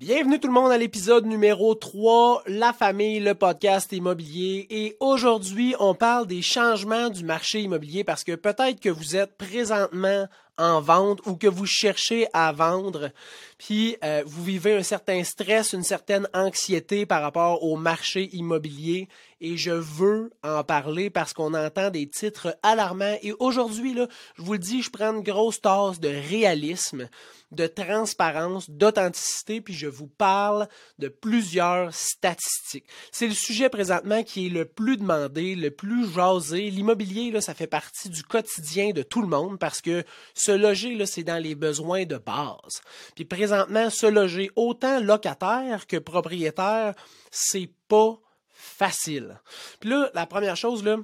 Bienvenue tout le monde à l'épisode numéro 3, La famille, le podcast immobilier. Et aujourd'hui, on parle des changements du marché immobilier parce que peut-être que vous êtes présentement en vente ou que vous cherchez à vendre, puis euh, vous vivez un certain stress, une certaine anxiété par rapport au marché immobilier. Et je veux en parler parce qu'on entend des titres alarmants. Et aujourd'hui, je vous le dis, je prends une grosse tasse de réalisme de transparence, d'authenticité, puis je vous parle de plusieurs statistiques. C'est le sujet présentement qui est le plus demandé, le plus jasé. L'immobilier, là, ça fait partie du quotidien de tout le monde parce que se loger, c'est dans les besoins de base. Puis présentement, se loger autant locataire que propriétaire, c'est pas facile. Puis là, la première chose, là,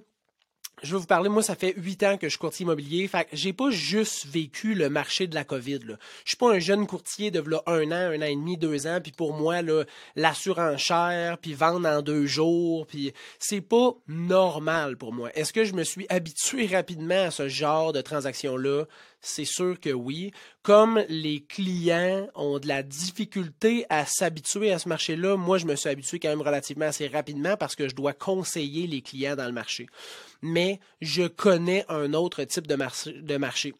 je vais vous parler, moi, ça fait huit ans que je suis courtier immobilier. Fait que j'ai pas juste vécu le marché de la COVID. Là. Je suis pas un jeune courtier de un an, un an et demi, deux ans, puis pour moi, là, l'assurance chère, puis vendre en deux jours, puis c'est pas normal pour moi. Est-ce que je me suis habitué rapidement à ce genre de transaction-là? C'est sûr que oui. Comme les clients ont de la difficulté à s'habituer à ce marché-là, moi, je me suis habitué quand même relativement assez rapidement parce que je dois conseiller les clients dans le marché. Mais je connais un autre type de, marché.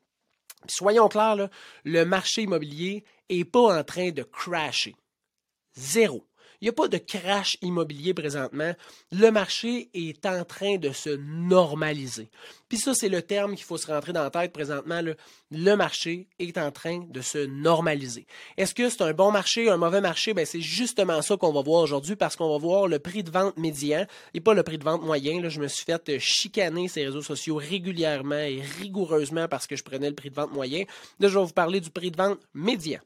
soyons clairs, le marché immobilier n'est pas en train de crasher. Zéro. Il n'y a pas de crash immobilier présentement. Le marché est en train de se normaliser. Puis ça, c'est le terme qu'il faut se rentrer dans la tête présentement. Le marché est en train de se normaliser. Est-ce que c'est un bon marché, un mauvais marché? Ben, c'est justement ça qu'on va voir aujourd'hui parce qu'on va voir le prix de vente médian et pas le prix de vente moyen. Là, je me suis fait chicaner ces réseaux sociaux régulièrement et rigoureusement parce que je prenais le prix de vente moyen. Là, je vais vous parler du prix de vente médian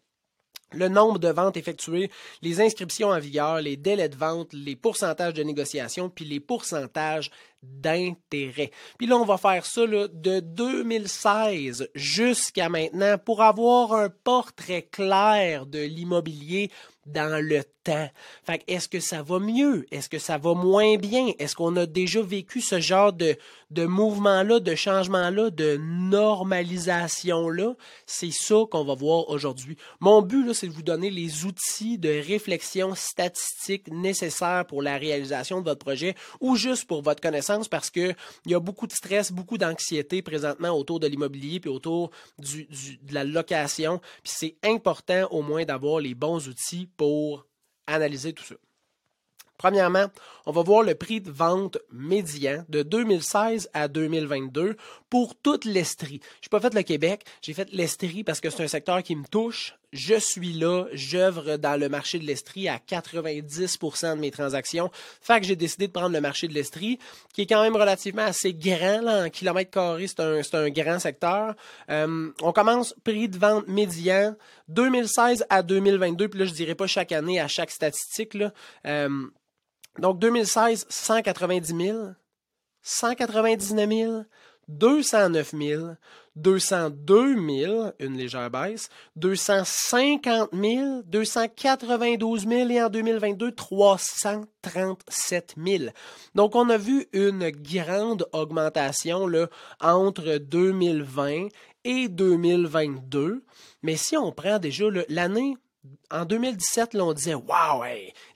le nombre de ventes effectuées, les inscriptions en vigueur, les délais de vente, les pourcentages de négociation, puis les pourcentages d'intérêt. Puis là, on va faire ça de 2016 jusqu'à maintenant pour avoir un portrait clair de l'immobilier dans le temps. Fait est-ce que ça va mieux? Est-ce que ça va moins bien? Est-ce qu'on a déjà vécu ce genre de, de mouvement-là, de changement-là, de normalisation-là? C'est ça qu'on va voir aujourd'hui. Mon but, c'est de vous donner les outils de réflexion statistique nécessaires pour la réalisation de votre projet ou juste pour votre connaissance parce qu'il y a beaucoup de stress, beaucoup d'anxiété présentement autour de l'immobilier puis autour du, de la location. Puis c'est important au moins d'avoir les bons outils pour analyser tout ça. Premièrement, on va voir le prix de vente médian de 2016 à 2022 pour toute l'Estrie. Je n'ai pas fait le Québec, j'ai fait l'Estrie parce que c'est un secteur qui me touche. Je suis là, j'œuvre dans le marché de l'Estrie à 90% de mes transactions. Fait que j'ai décidé de prendre le marché de l'Estrie, qui est quand même relativement assez grand là, en kilomètres carrés. C'est un, un, grand secteur. Euh, on commence prix de vente médian 2016 à 2022. Puis là, je dirais pas chaque année à chaque statistique. Là. Euh, donc 2016, 190 000, 199 000, 209 000, 202 000, une légère baisse, 250 000, 292 000 et en 2022, 337 000. Donc, on a vu une grande augmentation entre 2020 et 2022. Mais si on prend déjà l'année en 2017, là, on disait Waouh,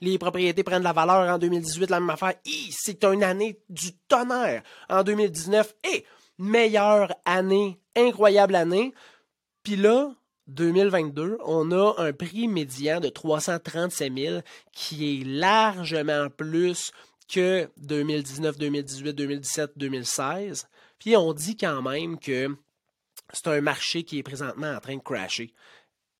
les propriétés prennent de la valeur. En 2018, la même affaire. C'est une année du tonnerre. En 2019, et meilleure année, incroyable année. Puis là, 2022, on a un prix médian de 337 000 qui est largement plus que 2019, 2018, 2017, 2016. Puis on dit quand même que c'est un marché qui est présentement en train de crasher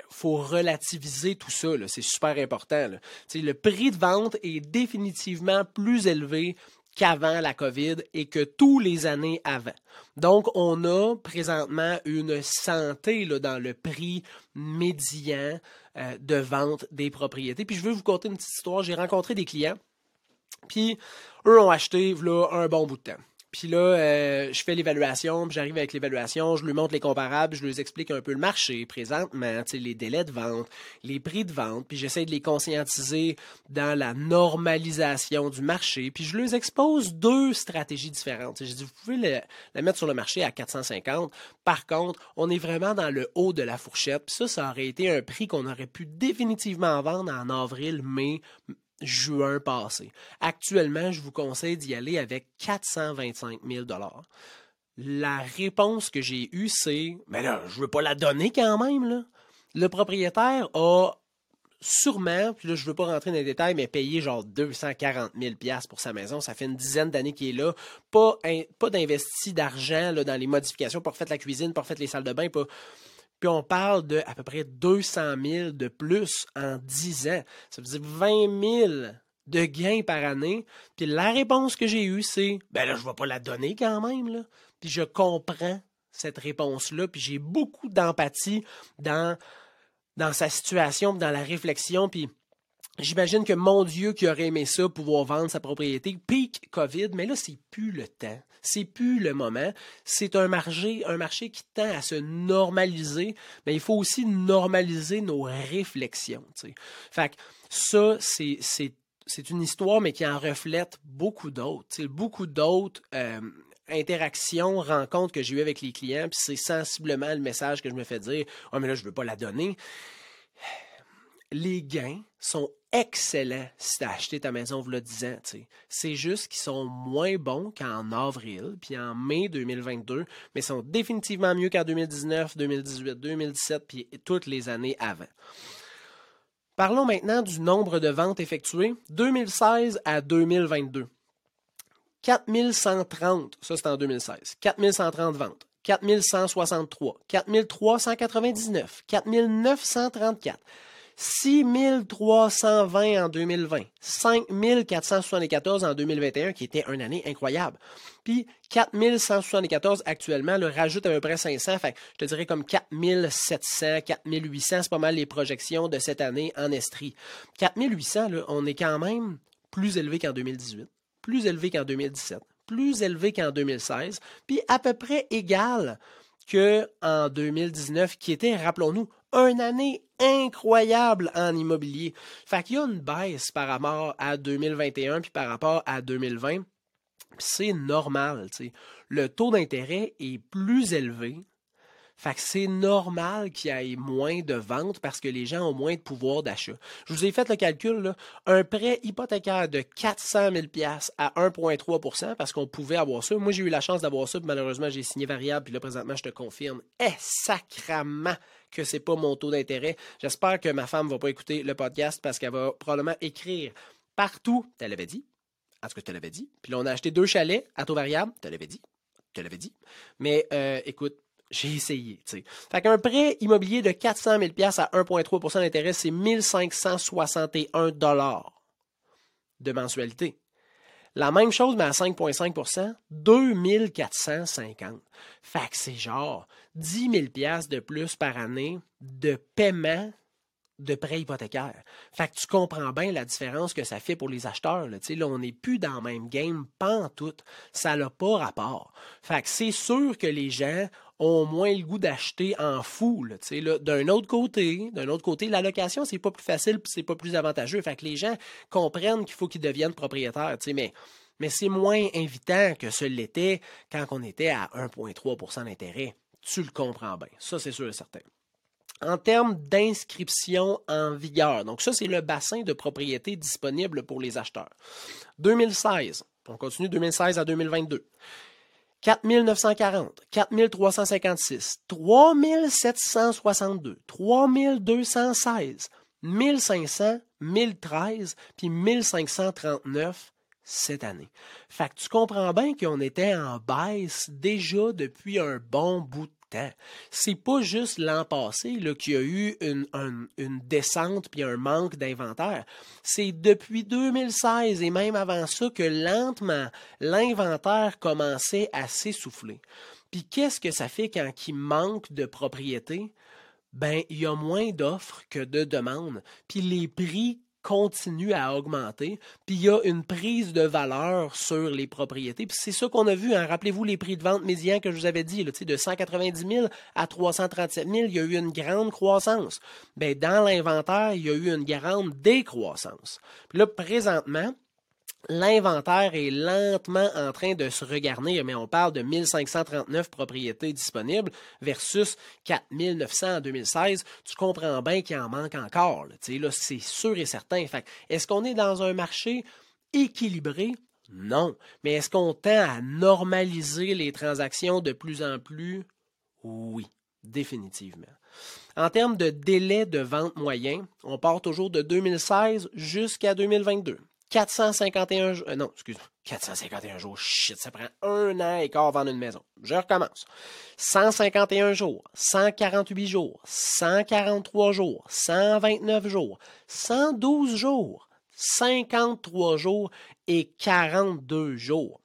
faut relativiser tout ça. C'est super important. Le prix de vente est définitivement plus élevé qu'avant la COVID et que tous les années avant. Donc, on a présentement une santé dans le prix médian euh, de vente des propriétés. Puis, je veux vous conter une petite histoire. J'ai rencontré des clients, puis eux ont acheté là, un bon bout de temps. Puis là, euh, je fais l'évaluation, puis j'arrive avec l'évaluation, je lui montre les comparables, je lui explique un peu le marché présentement, les délais de vente, les prix de vente, puis j'essaie de les conscientiser dans la normalisation du marché, puis je leur expose deux stratégies différentes. Je dis, vous pouvez la mettre sur le marché à 450. Par contre, on est vraiment dans le haut de la fourchette. Puis ça, ça aurait été un prix qu'on aurait pu définitivement vendre en avril, mai, juin passé. Actuellement, je vous conseille d'y aller avec 425 000 La réponse que j'ai eue, c'est Mais là, je ne veux pas la donner quand même. Le propriétaire a sûrement, puis là, je ne veux pas rentrer dans les détails, mais payé genre 240 000 pour sa maison. Ça fait une dizaine d'années qu'il est là. Pas, pas d'investi d'argent dans les modifications pour faire la cuisine, pour faire les salles de bain, pas puis on parle de à peu près 200 000 de plus en 10 ans. Ça veut dire 20 000 de gains par année. Puis la réponse que j'ai eue, c'est Ben là, je ne vais pas la donner quand même. Puis je comprends cette réponse-là. Puis j'ai beaucoup d'empathie dans, dans sa situation, dans la réflexion. Puis J'imagine que mon Dieu qui aurait aimé ça, pouvoir vendre sa propriété, pique COVID, mais là, c'est plus le temps. C'est plus le moment. C'est un marché, un marché qui tend à se normaliser, mais il faut aussi normaliser nos réflexions. Que ça, c'est, une histoire, mais qui en reflète beaucoup d'autres. Beaucoup d'autres euh, interactions, rencontres que j'ai eues avec les clients, puis c'est sensiblement le message que je me fais dire Oh, mais là, je ne veux pas la donner les gains sont excellents si tu as acheté ta maison vous le 10 ans. C'est juste qu'ils sont moins bons qu'en avril, puis en mai 2022, mais sont définitivement mieux qu'en 2019, 2018, 2017, puis toutes les années avant. Parlons maintenant du nombre de ventes effectuées 2016 à 2022. 4130, ça c'est en 2016. 4130 ventes. 4163, 4399, 4934, 6320 en 2020, 5474 en 2021, qui était une année incroyable. Puis 4174 actuellement, le rajoute à peu près 500, fait je te dirais comme 4700, 4800, c'est pas mal les projections de cette année en Estrie. 4800, là, on est quand même plus élevé qu'en 2018, plus élevé qu'en 2017, plus élevé qu'en 2016, puis à peu près égal qu'en 2019, qui était, rappelons-nous, une année incroyable en immobilier. Fait qu'il y a une baisse par rapport à 2021 puis par rapport à 2020. C'est normal. Le taux d'intérêt est plus élevé. Fait que c'est normal qu'il y ait moins de ventes parce que les gens ont moins de pouvoir d'achat. Je vous ai fait le calcul, un prêt hypothécaire de 400 000 à 1,3% parce qu'on pouvait avoir ça. Moi, j'ai eu la chance d'avoir ça, puis malheureusement, j'ai signé variable, puis là, présentement, je te confirme, eh, sacrament que c'est pas mon taux d'intérêt. J'espère que ma femme va pas écouter le podcast parce qu'elle va probablement écrire partout. Tu l'avais dit. En tout cas, te l'avais dit. Puis là, on a acheté deux chalets à taux variable. Tu l'avais dit. Tu l'avais dit. Mais euh, écoute, j'ai essayé. sais. Fait qu'un prêt immobilier de 400 000 à 1,3% d'intérêt, c'est 1561 de mensualité. La même chose, mais à 5,5% 2450. Fait que c'est genre 10 000 de plus par année de paiement de prêt hypothécaire. Fait que tu comprends bien la différence que ça fait pour les acheteurs. Là, là on n'est plus dans le même game, pas tout. Ça n'a pas rapport. Fait que c'est sûr que les gens ont moins le goût d'acheter en fou. D'un autre côté, d'un autre côté, la c'est pas plus facile c'est pas plus avantageux. Fait que les gens comprennent qu'il faut qu'ils deviennent propriétaires. Mais, mais c'est moins invitant que ce l'était quand on était à 1,3% d'intérêt. Tu le comprends bien. Ça, c'est sûr et certain. En termes d'inscription en vigueur, donc ça, c'est le bassin de propriété disponible pour les acheteurs. 2016, on continue 2016 à 2022. 4940, 4356, 3762, 3216, 1500, 1013, puis 1539 cette année. Fait que tu comprends bien qu'on était en baisse déjà depuis un bon bout de c'est pas juste l'an passé qu'il y a eu une, une descente puis un manque d'inventaire. C'est depuis 2016 et même avant ça que lentement l'inventaire commençait à s'essouffler. Puis qu'est-ce que ça fait quand il manque de propriété? Ben, il y a moins d'offres que de demandes. Puis les prix continue à augmenter, puis il y a une prise de valeur sur les propriétés. Puis c'est ça qu'on a vu. Hein. Rappelez-vous les prix de vente médians que je vous avais dit, de 190 000 à 337 000, il y a eu une grande croissance. Ben, dans l'inventaire, il y a eu une grande décroissance. Puis là, présentement, L'inventaire est lentement en train de se regarder, mais on parle de 1539 propriétés disponibles versus 4900 en 2016. Tu comprends bien qu'il en manque encore. C'est sûr et certain. est-ce qu'on est dans un marché équilibré? Non. Mais est-ce qu'on tend à normaliser les transactions de plus en plus? Oui, définitivement. En termes de délai de vente moyen, on part toujours de 2016 jusqu'à 2022. 451 jours. Euh, non, excuse-moi. 451 jours. Shit, ça prend un an et quart vendre une maison. Je recommence. 151 jours, 148 jours, 143 jours, 129 jours, 112 jours, 53 jours et 42 jours.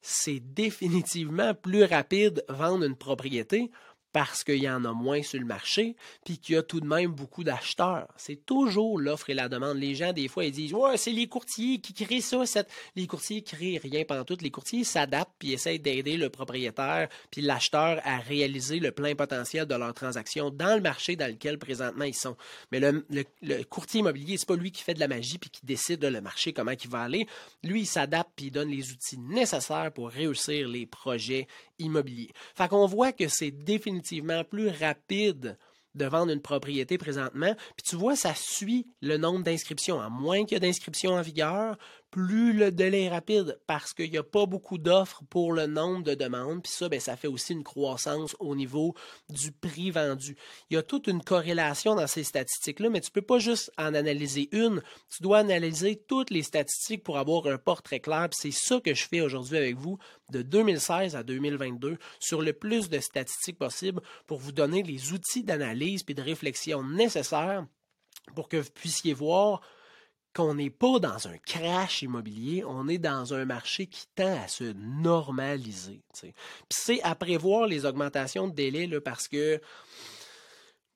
C'est définitivement plus rapide vendre une propriété parce qu'il y en a moins sur le marché, puis qu'il y a tout de même beaucoup d'acheteurs. C'est toujours l'offre et la demande. Les gens, des fois, ils disent Ouais, c'est les courtiers qui créent ça. Les courtiers créent rien pendant tout. Les courtiers s'adaptent puis essayent d'aider le propriétaire puis l'acheteur à réaliser le plein potentiel de leur transaction dans le marché dans lequel présentement ils sont. Mais le, courtier immobilier, c'est pas lui qui fait de la magie puis qui décide de le marché, comment il va aller. Lui, il s'adapte puis il donne les outils nécessaires pour réussir les projets immobiliers. Fait qu'on voit que c'est définitivement plus rapide de vendre une propriété présentement. Puis tu vois, ça suit le nombre d'inscriptions. À moins qu'il y ait d'inscriptions en vigueur, plus le délai est rapide parce qu'il n'y a pas beaucoup d'offres pour le nombre de demandes. Puis ça, ben, ça fait aussi une croissance au niveau du prix vendu. Il y a toute une corrélation dans ces statistiques-là, mais tu ne peux pas juste en analyser une. Tu dois analyser toutes les statistiques pour avoir un portrait clair. c'est ça que je fais aujourd'hui avec vous de 2016 à 2022 sur le plus de statistiques possible pour vous donner les outils d'analyse et de réflexion nécessaires pour que vous puissiez voir qu'on n'est pas dans un crash immobilier, on est dans un marché qui tend à se normaliser. Puis c'est à prévoir les augmentations de délai là, parce que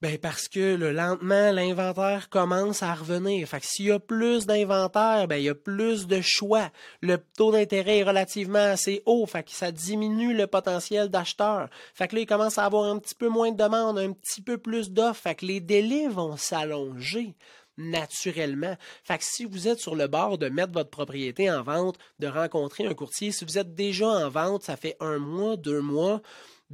ben parce que le lentement, l'inventaire commence à revenir. Fait que s'il y a plus d'inventaire, ben il y a plus de choix. Le taux d'intérêt est relativement assez haut, fait que ça diminue le potentiel d'acheteur. Fait que là, il commence à avoir un petit peu moins de demandes, un petit peu plus d'offres. Fait que les délais vont s'allonger naturellement. Fait que si vous êtes sur le bord de mettre votre propriété en vente, de rencontrer un courtier, si vous êtes déjà en vente, ça fait un mois, deux mois,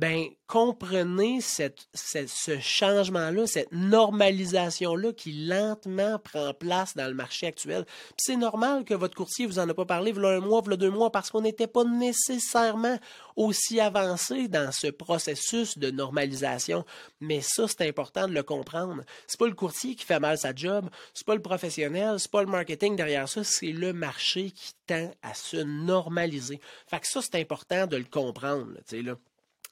ben comprenez ce changement-là, cette normalisation-là qui lentement prend place dans le marché actuel. c'est normal que votre courtier vous en a pas parlé voilà un mois, voilà deux mois, parce qu'on n'était pas nécessairement aussi avancé dans ce processus de normalisation. Mais ça, c'est important de le comprendre. C'est pas le courtier qui fait mal sa job, c'est pas le professionnel, c'est pas le marketing derrière ça, c'est le marché qui tend à se normaliser. Fait que ça, c'est important de le comprendre. Là,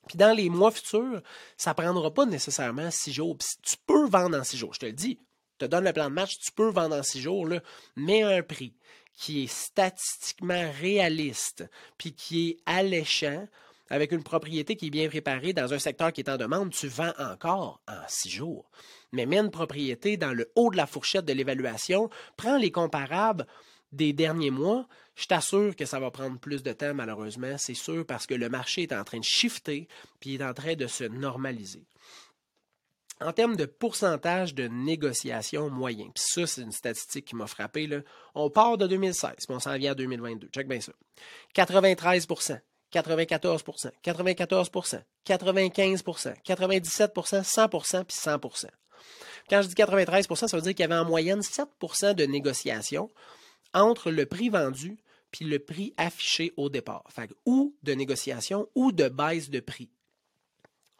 puis dans les mois futurs, ça ne prendra pas nécessairement six jours. tu peux vendre en six jours, je te le dis. Je te donne le plan de match, tu peux vendre en six jours, là, mais un prix qui est statistiquement réaliste, puis qui est alléchant, avec une propriété qui est bien préparée dans un secteur qui est en demande, tu vends encore en six jours. Mais mets une propriété dans le haut de la fourchette de l'évaluation, prends les comparables des derniers mois, je t'assure que ça va prendre plus de temps, malheureusement, c'est sûr, parce que le marché est en train de shifter, puis il est en train de se normaliser. En termes de pourcentage de négociation moyen, puis ça, c'est une statistique qui m'a frappé, là. on part de 2016, puis on s'en vient à 2022. Check bien ça. 93% 94% 94% 95% 97% 100% puis 100% Quand je dis 93% ça veut dire qu'il y avait en moyenne 7% de négociation entre le prix vendu puis le prix affiché au départ. Fait ou de négociation ou de baisse de prix.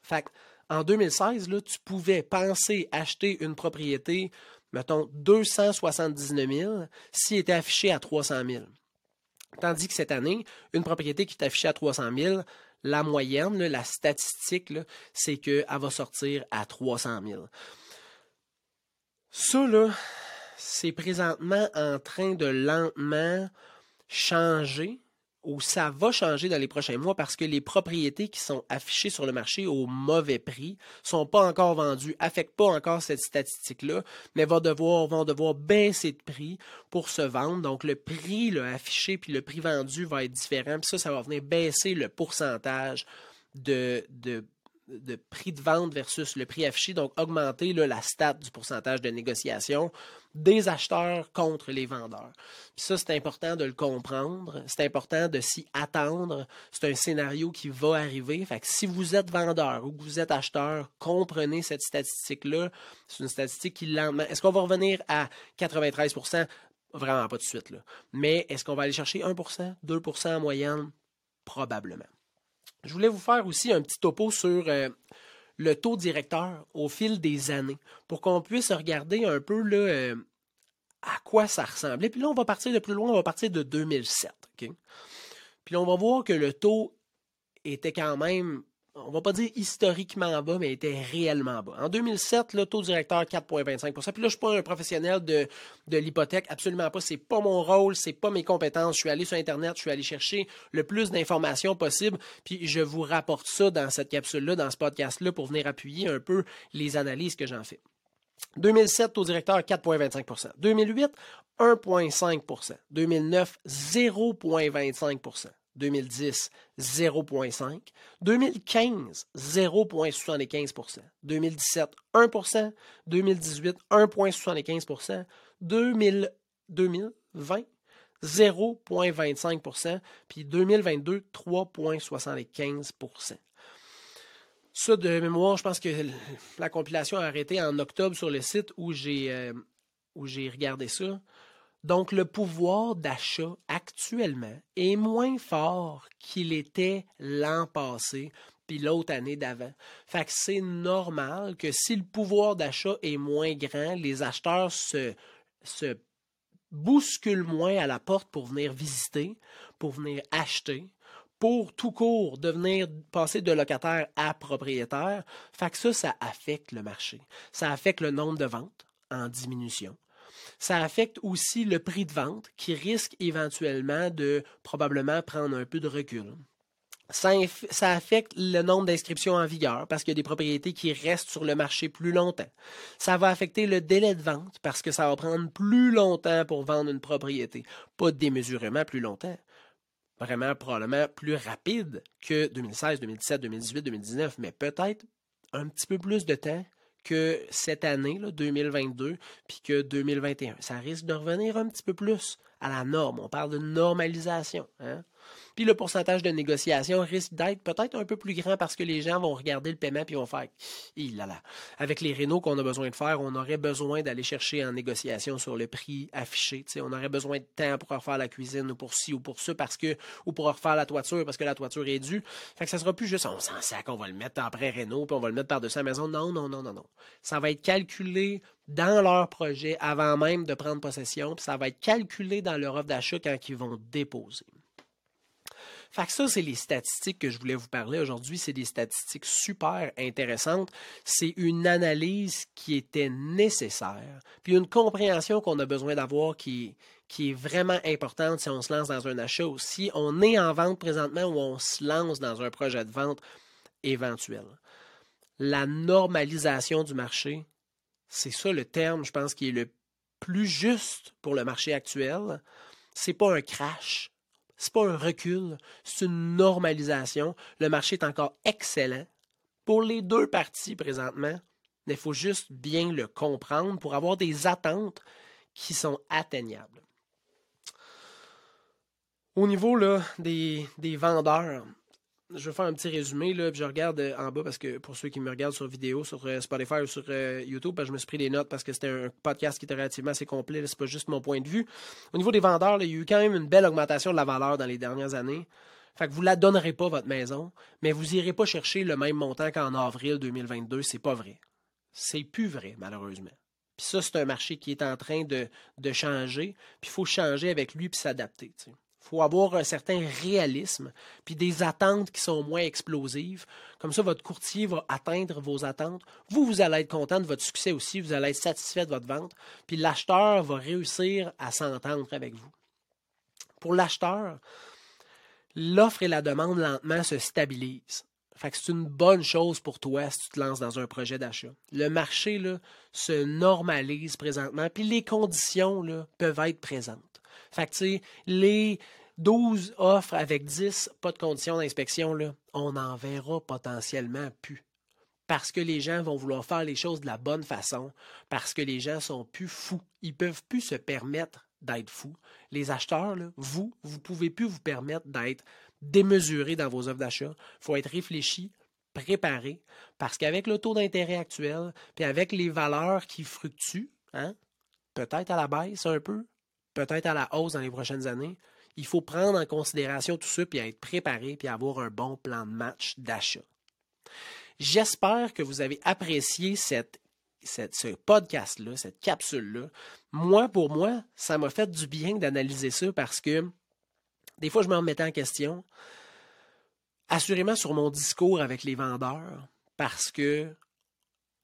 Fait en 2016, là, tu pouvais penser acheter une propriété, mettons, 279 000 s'il était affiché à 300 000. Tandis que cette année, une propriété qui est affichée à 300 000, la moyenne, la statistique, c'est qu'elle va sortir à 300 000. Ça, là, c'est présentement en train de lentement changer où ça va changer dans les prochains mois parce que les propriétés qui sont affichées sur le marché au mauvais prix sont pas encore vendues, affectent pas encore cette statistique-là, mais vont devoir, devoir baisser de prix pour se vendre. Donc, le prix affiché puis le prix vendu va être différent. Puis ça, ça va venir baisser le pourcentage de de prix de vente versus le prix affiché, donc augmenter la stat du pourcentage de négociation des acheteurs contre les vendeurs. Ça, c'est important de le comprendre, c'est important de s'y attendre. C'est un scénario qui va arriver. Fait que si vous êtes vendeur ou que vous êtes acheteur, comprenez cette statistique-là. C'est une statistique qui lentement. Est-ce qu'on va revenir à 93 Vraiment pas tout de suite. Là. Mais est-ce qu'on va aller chercher 1% 2 en moyenne? Probablement. Je voulais vous faire aussi un petit topo sur euh, le taux directeur au fil des années pour qu'on puisse regarder un peu là, euh, à quoi ça ressemblait. Puis là, on va partir de plus loin, on va partir de 2007. Puis là, on va voir que le taux était quand même on va pas dire historiquement bas, mais était réellement bas. En 2007, le taux directeur 4,25% Puis là, je suis pas un professionnel de, l'hypothèque, absolument pas. C'est pas mon rôle, c'est pas mes compétences. Je suis allé sur Internet, je suis allé chercher le plus d'informations possible, puis je vous rapporte ça dans cette capsule-là, dans ce podcast-là, pour venir appuyer un peu les analyses que j'en fais. 2007, taux directeur 4,25% 2008, 1,5% 2009, 0,25 2010, 0,5 2015, 0,75% 2017, 1% 2018, 1,75% 2020, 0,25% puis 2022, 3,75% ça, de mémoire, je pense que la compilation a arrêté en octobre sur le site où j'ai euh, regardé ça. Donc, le pouvoir d'achat actuellement est moins fort qu'il était l'an passé puis l'autre année d'avant. Fait que c'est normal que si le pouvoir d'achat est moins grand, les acheteurs se, bousculent moins à la porte pour venir visiter, pour venir acheter, pour tout court devenir passer de locataire à propriétaire. Fait que ça, ça affecte le marché. Ça affecte le nombre de ventes en diminution ça affecte aussi le prix de vente qui risque éventuellement de probablement prendre un peu de recul. Ça, affecte le nombre d'inscriptions en vigueur parce qu'il y a des propriétés qui restent sur le marché plus longtemps. Ça va affecter le délai de vente parce que ça va prendre plus longtemps pour vendre une propriété. Pas démesurément plus longtemps. Vraiment, probablement plus rapide que 2016, 2017, 2018, 2019, mais peut-être un petit peu plus de temps que cette année, là, 2022, puis que 2021. Ça risque de revenir un petit peu plus à la norme. On parle de normalisation. Hein? Puis le pourcentage de négociation risque d'être peut-être un peu plus grand parce que les gens vont regarder le paiement puis vont faire il là là. Avec les rénaux qu'on a besoin de faire, on aurait besoin d'aller chercher en négociation sur le prix affiché. on aurait besoin de temps pour refaire la cuisine ou pour ci ou pour ça parce que ou pour refaire la toiture parce que la toiture est due. Fait que ça sera plus juste on s'en sac, on va le mettre après réno puis on va le mettre par-dessus la maison. Non, non, non, non, non. Ça va être calculé dans leur projet avant même de prendre possession, puis ça va être calculé dans leur offre d'achat quand ils vont déposer. Fait que ça, c'est les statistiques que je voulais vous parler aujourd'hui. C'est des statistiques super intéressantes. C'est une analyse qui était nécessaire, puis une compréhension qu'on a besoin d'avoir qui, est vraiment importante si on se lance dans un achat ou si on est en vente présentement ou on se lance dans un projet de vente éventuel. La normalisation du marché, c'est ça le terme, je pense, qui est le plus juste pour le marché actuel. C'est pas un crash, n'est pas un recul, c'est une normalisation. Le marché est encore excellent pour les deux parties présentement, mais il faut juste bien le comprendre pour avoir des attentes qui sont atteignables. Au niveau des, des vendeurs, je vais faire un petit résumé, là, je regarde euh, en bas parce que pour ceux qui me regardent sur vidéo, sur euh, Spotify ou sur euh, YouTube, je me suis pris des notes parce que c'était un podcast qui était relativement assez complet. C'est pas juste mon point de vue. Au niveau des vendeurs, il y a eu quand même une belle augmentation de la valeur dans les dernières années. Fait que vous la donnerez pas, votre maison, mais vous irez pas chercher le même montant qu'en avril 2022. C'est pas vrai. C'est plus vrai, malheureusement. Puis ça, c'est un marché qui est en train de, de changer. Puis il faut changer avec lui puis s'adapter faut avoir un certain réalisme, puis des attentes qui sont moins explosives. Comme ça, votre courtier va atteindre vos attentes. Vous, vous allez être content de votre succès aussi, vous allez être satisfait de votre vente, puis l'acheteur va réussir à s'entendre avec vous. Pour l'acheteur, l'offre et la demande lentement se stabilisent. Fait que c'est une bonne chose pour toi si tu te lances dans un projet d'achat. Le marché là, se normalise présentement, puis les conditions là, peuvent être présentes. Fait que les 12 offres avec 10 pas de conditions d'inspection, on en verra potentiellement plus. Parce que les gens vont vouloir faire les choses de la bonne façon, parce que les gens sont plus fous. Ils peuvent plus se permettre d'être fous. Les acheteurs, là, vous, vous pouvez plus vous permettre d'être démesuré dans vos offres d'achat. Il faut être réfléchi, préparé, parce qu'avec le taux d'intérêt actuel, puis avec les valeurs qui fructuent, hein, peut-être à la baisse un peu, peut-être à la hausse dans les prochaines années, il faut prendre en considération tout ça, puis être préparé, puis avoir un bon plan de match d'achat. J'espère que vous avez apprécié ce podcast-là, cette capsule-là. Moi, pour moi, ça m'a fait du bien d'analyser ça parce que des fois, je me remettais en question. Assurément sur mon discours avec les vendeurs, parce que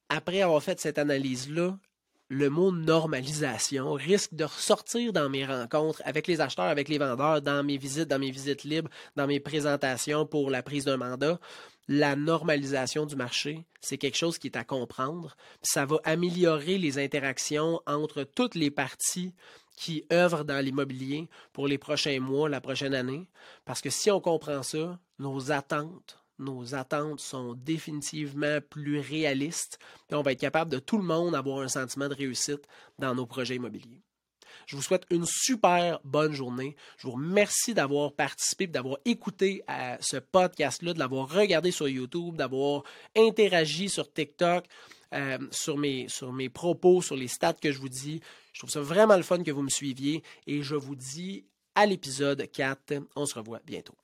après avoir fait cette analyse-là, le mot normalisation risque de ressortir dans mes rencontres avec les acheteurs, avec les vendeurs, dans mes visites, dans mes visites libres, dans mes présentations pour la prise d'un mandat. La normalisation du marché, c'est quelque chose qui est à comprendre. Ça va améliorer les interactions entre toutes les parties qui œuvrent dans l'immobilier pour les prochains mois, la prochaine année. Parce que si on comprend ça, nos attentes nos attentes sont définitivement plus réalistes et on va être capable de tout le monde avoir un sentiment de réussite dans nos projets immobiliers. Je vous souhaite une super bonne journée. Je vous remercie d'avoir participé, d'avoir écouté à ce podcast-là, de l'avoir regardé sur YouTube, d'avoir interagi sur TikTok, euh, sur, mes, sur mes propos, sur les stats que je vous dis. Je trouve ça vraiment le fun que vous me suiviez et je vous dis à l'épisode 4. On se revoit bientôt.